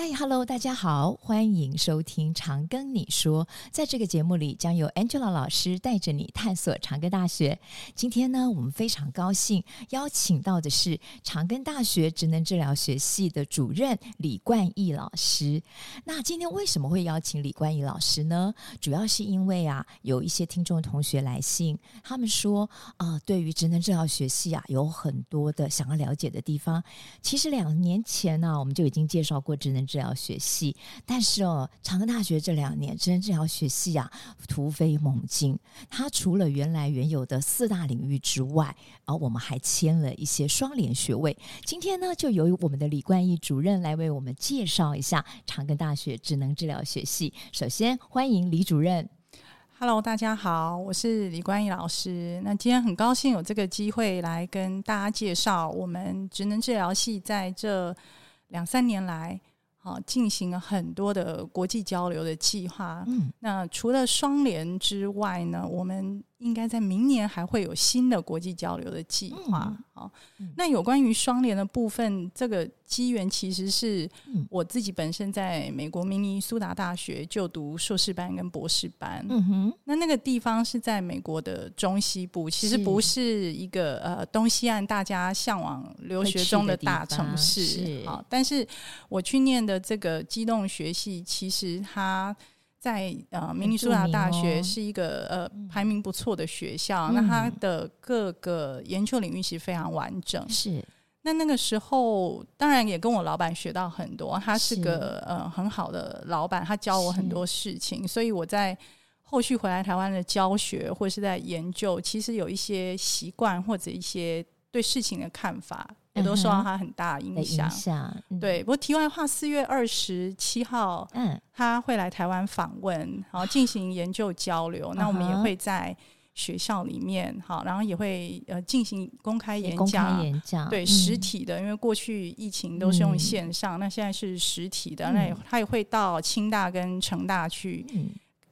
嗨，Hello，大家好，欢迎收听《长庚你说》。在这个节目里，将由 Angela 老师带着你探索长庚大学。今天呢，我们非常高兴邀请到的是长庚大学职能治疗学系的主任李冠毅老师。那今天为什么会邀请李冠毅老师呢？主要是因为啊，有一些听众同学来信，他们说啊、对于职能治疗学系啊，有很多的想要了解的地方。其实两年前呢、我们就已经介绍过职能治疗学系，但是哦，长庚大学这两年职能治疗学系啊突飞猛进。它除了原来原有的四大领域之外，而、哦、我们还签了一些双联学位。今天呢，就由我们的李冠毅主任来为我们介绍一下长庚大学职能治疗学系。首先欢迎李主任。Hello，大家好，我是李冠毅老师。那今天很高兴有这个机会来跟大家介绍我们职能治疗系在这两三年来。啊，进行了很多的国际交流的计划。嗯，那除了双联之外呢，我们应该在明年还会有新的国际交流的计划。好，那有关于双联的部分，这个机缘其实是我自己本身在美国明尼苏达大学就读硕士班跟博士班。嗯哼，那那个地方是在美国的中西部，其实不是一个呃东西岸大家向往留学中的大城市。好，但是我去念的这个机动学系，其实它。在呃，明尼苏达大学是一个呃排名不错的学校，嗯、那它的各个研究领域其实非常完整。是，那那个时候当然也跟我老板学到很多，他是个是呃很好的老板，他教我很多事情，所以我在后续回来台湾的教学或者是在研究，其实有一些习惯或者一些对事情的看法。也都受到他很大影响。嗯、对，不过题外话，四月二十七号，嗯，他会来台湾访问，然后进行研究交流。嗯、那我们也会在学校里面，好，然后也会呃进行公开演讲。演讲对、嗯、实体的，因为过去疫情都是用线上，嗯、那现在是实体的。嗯、那他也会到清大跟成大去，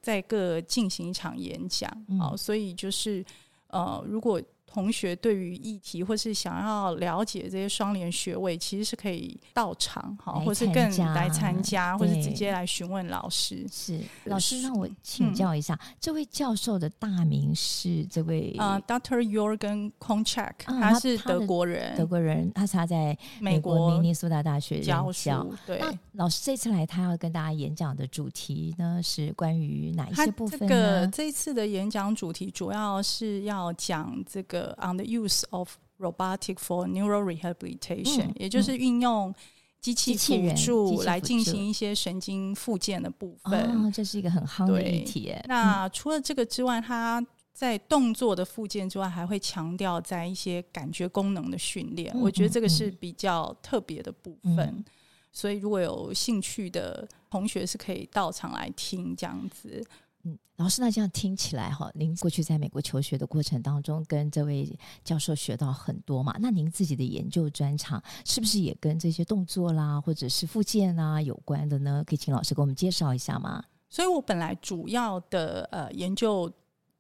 在各进行一场演讲。好、嗯，所以就是呃，如果。同学对于议题或是想要了解这些双联学位，其实是可以到场哈，或是更来参加，或是直接来询问老师。是老师，让我请教一下，嗯、这位教授的大名是这位啊、uh,，Dr. Jorgen Konchak，他是德国人，德国人，他是他在美国明尼苏达大学教书。对，那老师这次来，他要跟大家演讲的主题呢，是关于哪一些部分呢？这个这次的演讲主题主要是要讲这个。On the use of robotic for neural rehabilitation，、嗯、也就是运用机器辅助来进行一些神经复健的部分。哦，这是一个很夯的议题。那除了这个之外，它在动作的复健之外，还会强调在一些感觉功能的训练。嗯、我觉得这个是比较特别的部分。嗯、所以，如果有兴趣的同学，是可以到场来听这样子。老师，那这样听起来哈，您过去在美国求学的过程当中，跟这位教授学到很多嘛？那您自己的研究专长是不是也跟这些动作啦，或者是附件啊有关的呢？可以请老师给我们介绍一下吗？所以我本来主要的呃研究。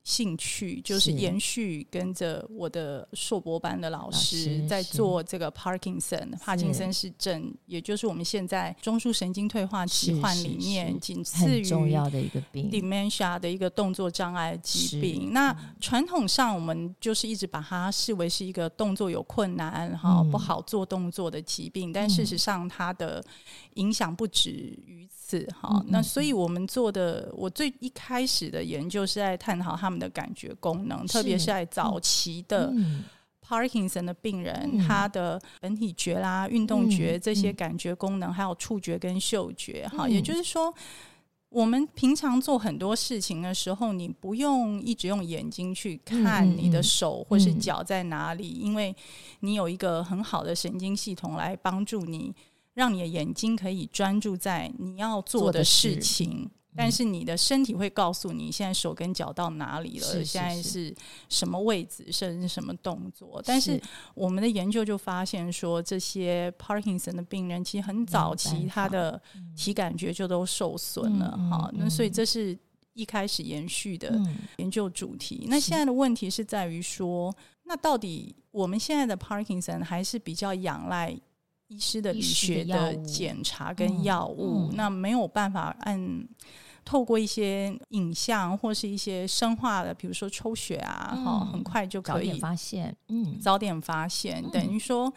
兴趣就是延续跟着我的硕博班的老师在做这个 Parkinson 帕金森氏症，也就是我们现在中枢神经退化疾患里面仅次于重要的一个病，dementia 的一个动作障碍疾病。那传统上我们就是一直把它视为是一个动作有困难哈不好做动作的疾病，但事实上它的影响不止于此哈。那所以我们做的，我最一开始的研究是在探讨他们的感觉功能，特别是在早期的 Parkinson 的病人，嗯、他的本体觉啦、运动觉这些感觉功能，嗯、还有触觉跟嗅觉，哈、嗯，也就是。说，我们平常做很多事情的时候，你不用一直用眼睛去看你的手或是脚在哪里，嗯、因为你有一个很好的神经系统来帮助你，让你的眼睛可以专注在你要做的事情。但是你的身体会告诉你，现在手跟脚到哪里了，是是是现在是什么位置，甚至什么动作。但是我们的研究就发现说，这些 Parkinson 的病人其实很早期他的体感觉就都受损了哈。那所以这是一开始延续的研究主题。嗯、那现在的问题是在于说，那到底我们现在的 Parkinson 还是比较仰赖医师的理学的检查跟药物，嗯嗯、那没有办法按透过一些影像或是一些生化的，比如说抽血啊，哈、嗯，很快就可以发现，嗯，早点发现，嗯、等于说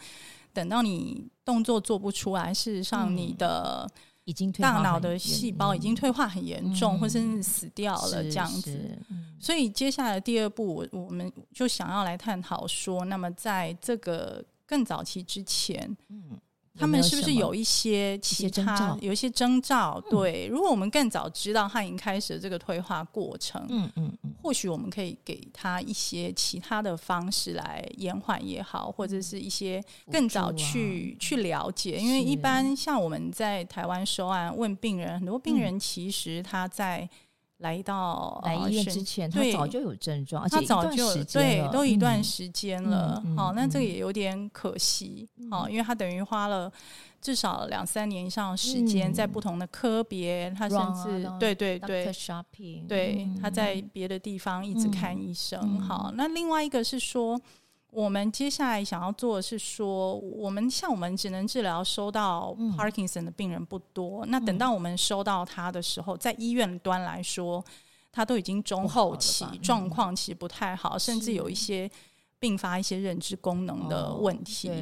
等到你动作做不出来，事实上你的。已经大脑的细胞已经退化很严重，嗯、或甚至死掉了这样子。嗯、所以接下来第二步，我我们就想要来探讨说，那么在这个更早期之前，嗯。他们是不是有一些其他有一些征兆？对，如果我们更早知道他已经开始了这个退化过程，嗯嗯嗯，或许我们可以给他一些其他的方式来延缓也好，或者是一些更早去去了解。因为一般像我们在台湾收案问病人，很多病人其实他在。来到来医院之前，他早就有症状，他早就对，都一段时间了。好，那这个也有点可惜。好，因为他等于花了至少两三年以上的时间，在不同的科别，他甚至对对对，对，他在别的地方一直看医生。好，那另外一个是说。我们接下来想要做的是说，我们像我们只能治疗收到 Parkinson 的病人不多，嗯、那等到我们收到他的时候，在医院端来说，他都已经中后期，状况其实不太好，嗯、甚至有一些。并发一些认知功能的问题。哦、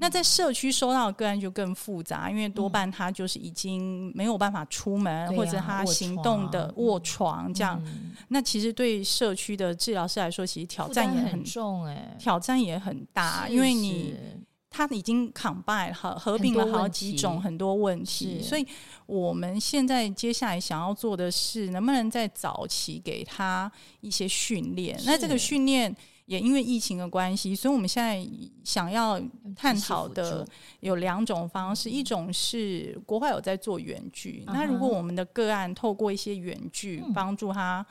那在社区收到的个案就更复杂，因为多半他就是已经没有办法出门，嗯、或者他行动的卧床这样。嗯、那其实对社区的治疗师来说，其实挑战也很，很重，哎，挑战也很大，因为你他已经 combine 合合并了好几种很多问题，所以我们现在接下来想要做的是，能不能在早期给他一些训练？那这个训练。也因为疫情的关系，所以我们现在想要探讨的有两种方式，一种是国外有在做远距，那如果我们的个案透过一些远距帮助他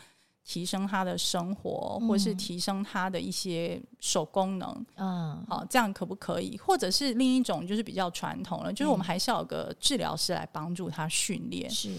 提升他的生活，或是提升他的一些手功能，嗯，好，这样可不可以？或者是另一种就是比较传统了，就是我们还是要有个治疗师来帮助他训练，是。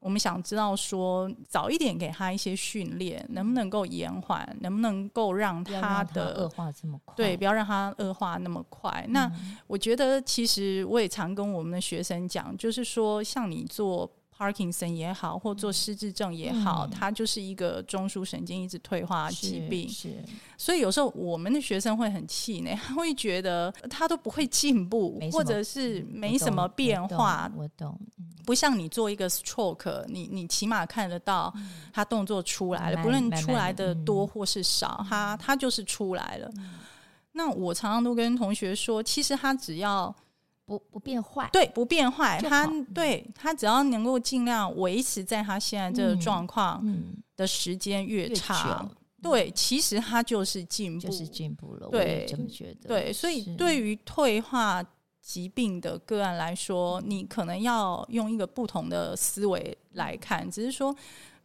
我们想知道说，早一点给他一些训练，能不能够延缓，能不能够让他的恶化这么快？对，不要让他恶化那么快。嗯、那我觉得，其实我也常跟我们的学生讲，就是说，像你做。Parkinson 也好，或做失智症也好，嗯、它就是一个中枢神经一直退化疾病。是，是所以有时候我们的学生会很气馁，他会觉得他都不会进步，或者是没什么变化。我懂，我懂嗯、不像你做一个 stroke，你你起码看得到他动作出来了，嗯、不论出来的多或是少，他他就是出来了。嗯、那我常常都跟同学说，其实他只要。不不变坏，对，不变坏，他对他只要能够尽量维持在他现在这个状况的时间越长，对，其实他就是进步，就是进步了。对，这么觉得。对，所以对于退化疾病的个案来说，你可能要用一个不同的思维来看，只是说。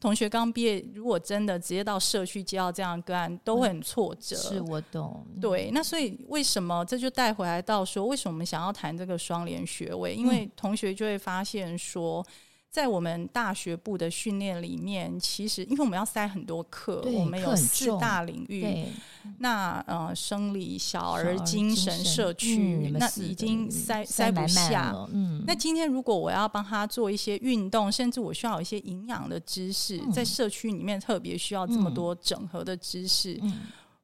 同学刚毕业，如果真的直接到社区接到这样的个案，都会很挫折。是我懂，对。那所以为什么这就带回来到说，为什么我们想要谈这个双联学位？因为同学就会发现说。在我们大学部的训练里面，其实因为我们要塞很多课，我们有四大领域。那呃，生理、小儿、精神、社区，那已经塞塞不下。嗯，那今天如果我要帮他做一些运动，甚至我需要有一些营养的知识，在社区里面特别需要这么多整合的知识。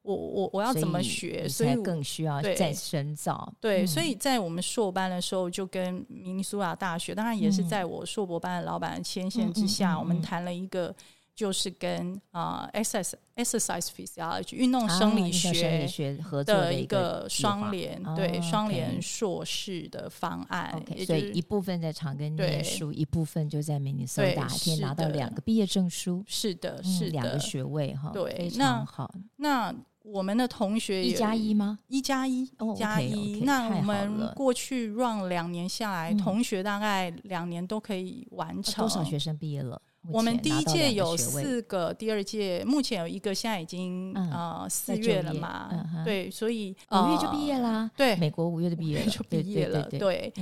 我我我要怎么学？所以更需要再深造。对，所以在我们硕班的时候，就跟明尼苏达大学，当然也是在我硕博班的老板的牵线之下，我们谈了一个，就是跟啊 exercise exercise physiology 运动生理学合作的一个双联，对双联硕士的方案。OK，所以一部分在长庚念书，一部分就在明尼苏达，可以拿到两个毕业证书。是的，是两个学位哈，对，非常好。那我们的同学一加一吗？一加一，一加一。那我们过去 run 两年下来，同学大概两年都可以完成。多少学生毕业了？我们第一届有四个，第二届目前有一个，现在已经呃四月了嘛？对，所以五月就毕业啦。对，美国五月的毕业就毕业了。对，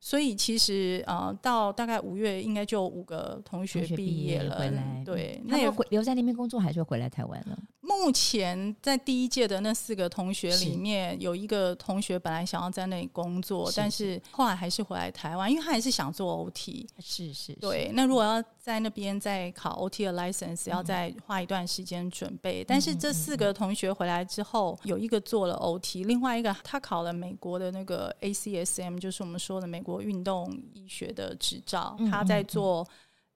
所以其实呃到大概五月应该就五个同学毕业了。回来，对，那也留在那边工作，还是回来台湾了？目目前在第一届的那四个同学里面，有一个同学本来想要在那里工作，但是后来还是回来台湾，因为他还是想做 OT。是是，是，对。那如果要在那边再考 OT 的 license，要再花一段时间准备。嗯、但是这四个同学回来之后，有一个做了 OT，另外一个他考了美国的那个 ACSM，就是我们说的美国运动医学的执照，他在做。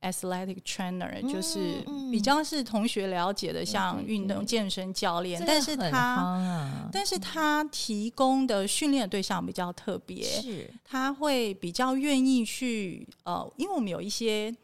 Athletic trainer 就是比较是同学了解的，像运动健身教练，但是他，但是他提供的训练对象比较特别，是他会比较愿意去呃，因为我们有一些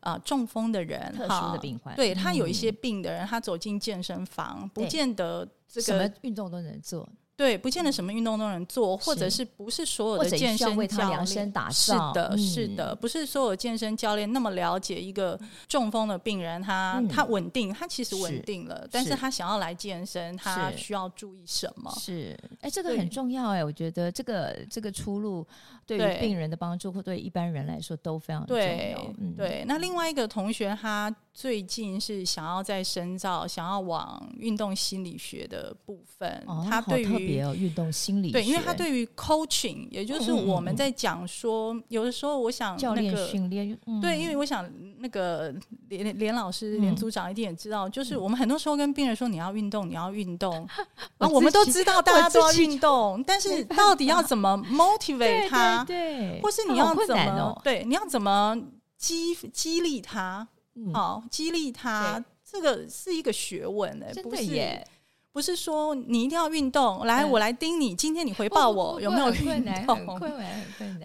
呃中风的人，特殊的病患，对他有一些病的人，他走进健身房，不见得这个什么运动都能做。对，不见得什么运动都能做，或者是不是所有的健身教练打是的，是的，不是所有健身教练那么了解一个中风的病人，他他稳定，他其实稳定了，但是他想要来健身，他需要注意什么？是，哎，这个很重要哎，我觉得这个这个出路对于病人的帮助，或对一般人来说都非常重要。对，那另外一个同学他。最近是想要在深造，想要往运动心理学的部分。哦、他对于运动心理学，对，因为他对于 coaching，也就是我们在讲说，有的时候我想、那个、教练训练，嗯、对，因为我想那个连连老师、连组长一定也知道，嗯、就是我们很多时候跟病人说你要运动，你要运动，啊，我们都知道 大家都要运动，但是到底要怎么 motivate 他？对，对，或是你要怎么？哦、对，你要怎么激激励他？好，激励他，这个是一个学问诶、欸，不是，不是说你一定要运动。来，我来盯你，今天你回报我有没有运动？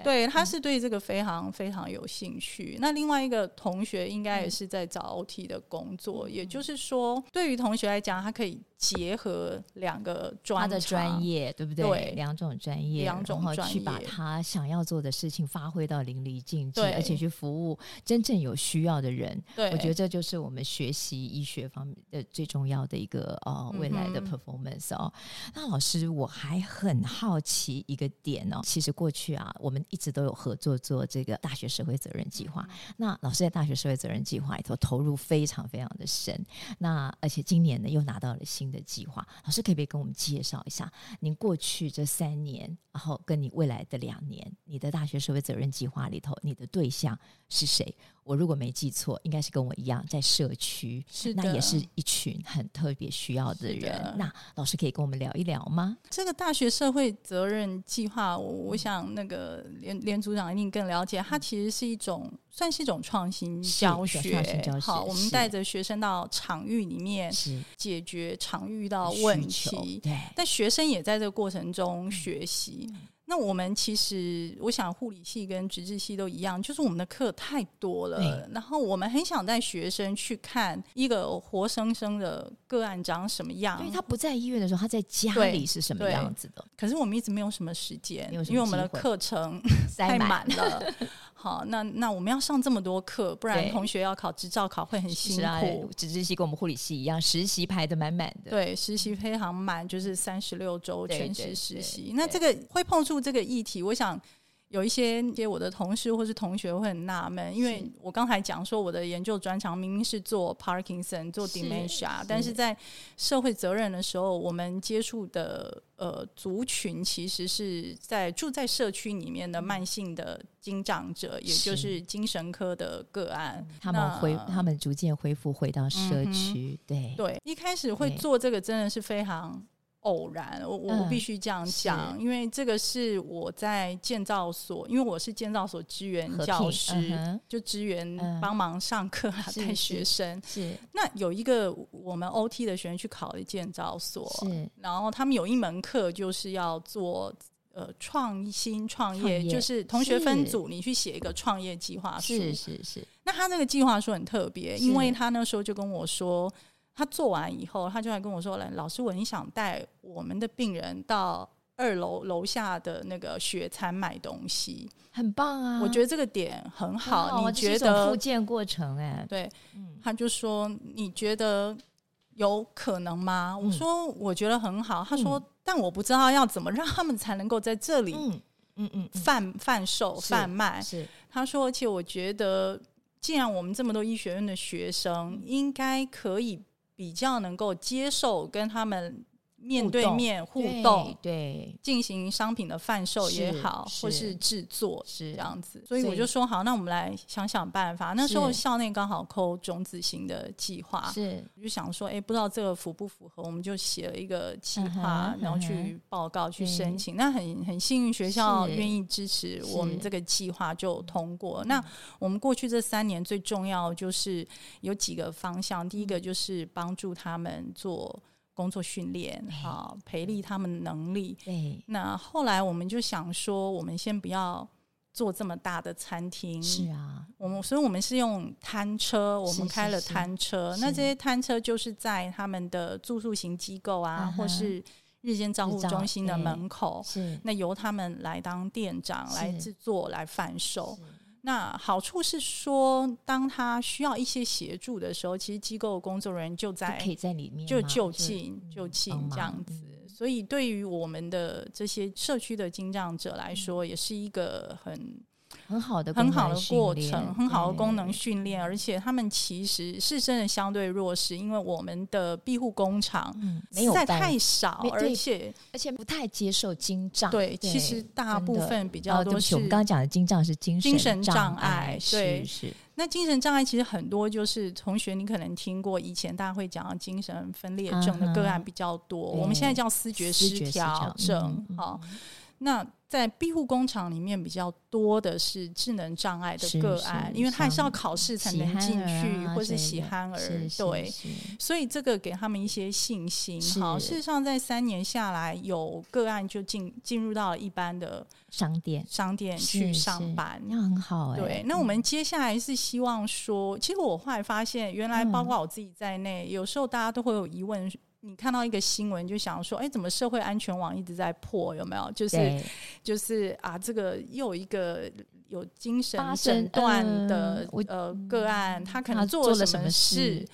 对，他是对这个非常非常有兴趣。那另外一个同学应该也是在找 OT 的工作，也就是说，对于同学来讲，他可以。结合两个专他的专业，对不对？对，两种专业，两种专业，去把他想要做的事情发挥到淋漓尽致，而且去服务真正有需要的人。对，我觉得这就是我们学习医学方面的最重要的一个呃未来的 performance 哦。嗯、那老师，我还很好奇一个点哦，其实过去啊，我们一直都有合作做这个大学社会责任计划。嗯、那老师在大学社会责任计划里头投入非常非常的深，那而且今年呢又拿到了新的计划，老师可以不可以跟我们介绍一下您过去这三年，然后跟你未来的两年，你的大学社会责任计划里头，你的对象是谁？我如果没记错，应该是跟我一样在社区，是那也是一群很特别需要的人。的那老师可以跟我们聊一聊吗？这个大学社会责任计划，我我想那个连连组长一定更了解，它其实是一种算是一种创新教学。教学，好，我们带着学生到场域里面，解决场域遇到问题。对，但学生也在这个过程中学习。嗯那我们其实，我想护理系跟职治系都一样，就是我们的课太多了，对然后我们很想带学生去看一个活生生的个案长什么样。因为他不在医院的时候，他在家里是什么样子的？可是我们一直没有什么时间，因为我们的课程太满了。好，那那我们要上这么多课，不然同学要考执照考会很辛苦。纸质系跟我们护理系一样，实习排的满满的。对，实习非常满，就是三十六周全时实习。那这个会碰触这个议题，我想。有一些些我的同事或是同学会很纳闷，因为我刚才讲说我的研究专长明明是做 Parkinson 做 dementia，但是在社会责任的时候，我们接触的呃族群其实是在住在社区里面的慢性的精障者，也就是精神科的个案，他们恢他们逐渐恢复回到社区，对。对，一开始会做这个真的是非常。偶然，我我必须这样讲，嗯、因为这个是我在建造所，因为我是建造所支援教师，嗯、就支援帮忙上课啊，带、嗯、学生。是，是，那有一个我们 OT 的学生去考了建造所，是然后他们有一门课就是要做呃创新创业，创业就是同学分组，你去写一个创业计划书。是是是。那他那个计划书很特别，因为他那时候就跟我说。他做完以后，他就来跟我说：“来，老师，我很想带我们的病人到二楼楼下的那个雪餐买东西，很棒啊！我觉得这个点很好。很好，你觉得复健过程、欸？哎，对，嗯、他就说你觉得有可能吗？嗯、我说我觉得很好。他说，嗯、但我不知道要怎么让他们才能够在这里，嗯嗯嗯，贩贩售贩卖。是，他说，而且我觉得，既然我们这么多医学院的学生，应该可以。”比较能够接受跟他们。面对面互动，对，进行商品的贩售也好，或是制作是这样子，所以我就说好，那我们来想想办法。那时候校内刚好扣种子型的计划，是我就想说，哎，不知道这个符不符合，我们就写了一个计划，然后去报告去申请。那很很幸运，学校愿意支持我们这个计划就通过。那我们过去这三年最重要就是有几个方向，第一个就是帮助他们做。工作训练，好培力他们能力。对，那后来我们就想说，我们先不要做这么大的餐厅。是啊，我们所以我们是用摊车，我们开了摊车。那这些摊车就是在他们的住宿型机构啊，或是日间照护中心的门口。是，那由他们来当店长来制作，来贩售。那好处是说，当他需要一些协助的时候，其实机构工作人员就在，可以在里面，就就近就近这样子。所以，对于我们的这些社区的经障者来说，也是一个很。很好的很好的过程，很好的功能训练，而且他们其实是真的相对弱势，因为我们的庇护工厂没有在太少，而且而且不太接受精障。对，其实大部分比较多是我们刚刚讲的精障是精精神障碍。对，是那精神障碍其实很多，就是同学你可能听过，以前大家会讲精神分裂症的个案比较多，我们现在叫思觉失调症。好，那。在庇护工厂里面比较多的是智能障碍的个案，因为他还是要考试才能进去，啊、或是喜憨儿，对，所以这个给他们一些信心。好，事实上在三年下来，有个案就进进入到了一般的商店商店去上班，那很好。对，那我们接下来是希望说，其实我后来发现，原来包括我自己在内，嗯、有时候大家都会有疑问。你看到一个新闻，就想说，哎，怎么社会安全网一直在破？有没有？就是就是啊，这个又有一个有精神诊断的呃个案，他可能做了什么事？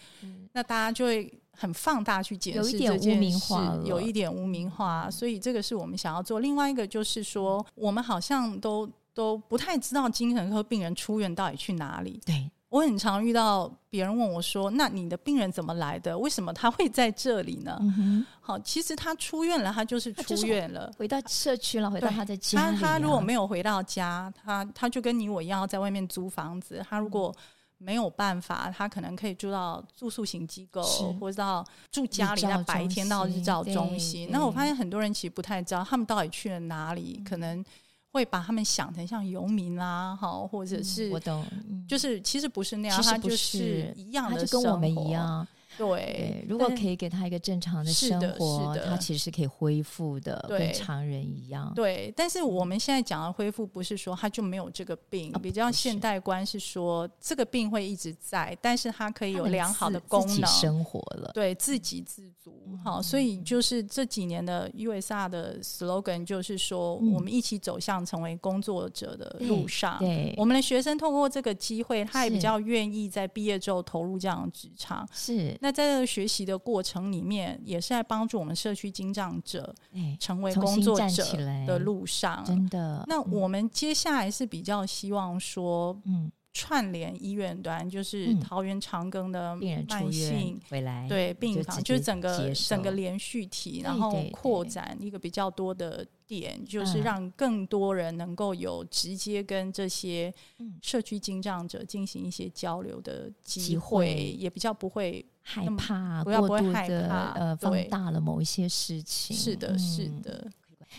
那大家就会很放大去解释这件事，有一点污名化，有一点污名化。所以这个是我们想要做。另外一个就是说，我们好像都都不太知道精神科病人出院到底去哪里。对。我很常遇到别人问我说：“那你的病人怎么来的？为什么他会在这里呢？”嗯、好，其实他出院了，他就是出院了，回到社区了，回到他的家里。他他如果没有回到家，他他就跟你我一样在外面租房子。他如果没有办法，他可能可以住到住宿型机构，或者到住家里，在白天到日照中心。那我发现很多人其实不太知道他们到底去了哪里，嗯、可能。会把他们想成像游民啊，好，或者是我懂，就是其实不是那样，他就是一样的，就跟我们一样。对，如果可以给他一个正常的生活，他其实是可以恢复的，跟常人一样。对，但是我们现在讲的恢复，不是说他就没有这个病，比较现代观是说这个病会一直在，但是他可以有良好的功能，生活了，对自给自足。好，所以就是这几年的 USA 的 slogan 就是说，我们一起走向成为工作者的路上。对，我们的学生通过这个机会，他也比较愿意在毕业之后投入这样的职场。是。那在这个学习的过程里面，也是在帮助我们社区经障者成为工作者的路上。真的。那我们接下来是比较希望说，嗯。串联医院端，就是桃园长庚的慢性回来，对病房，就是整个整个连续体，然后扩展一个比较多的点，就是让更多人能够有直接跟这些社区经障者进行一些交流的机会，也比较不会害怕，不要不会害怕，呃，放大了某一些事情。是的，是的。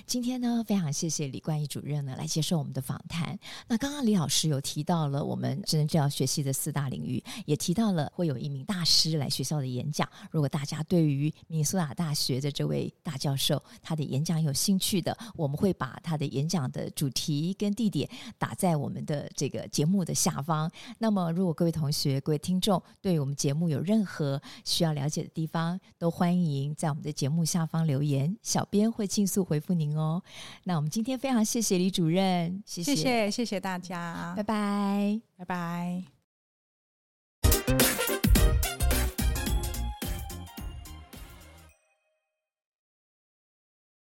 今天呢，非常谢谢李冠毅主任呢来接受我们的访谈。那刚刚李老师有提到了我们智能治疗学系的四大领域，也提到了会有一名大师来学校的演讲。如果大家对于明苏达大学的这位大教授他的演讲有兴趣的，我们会把他的演讲的主题跟地点打在我们的这个节目的下方。那么，如果各位同学、各位听众对我们节目有任何需要了解的地方，都欢迎在我们的节目下方留言，小编会尽速回复你。哦，那我们今天非常谢谢李主任，谢谢谢谢谢谢大家，拜拜，拜拜。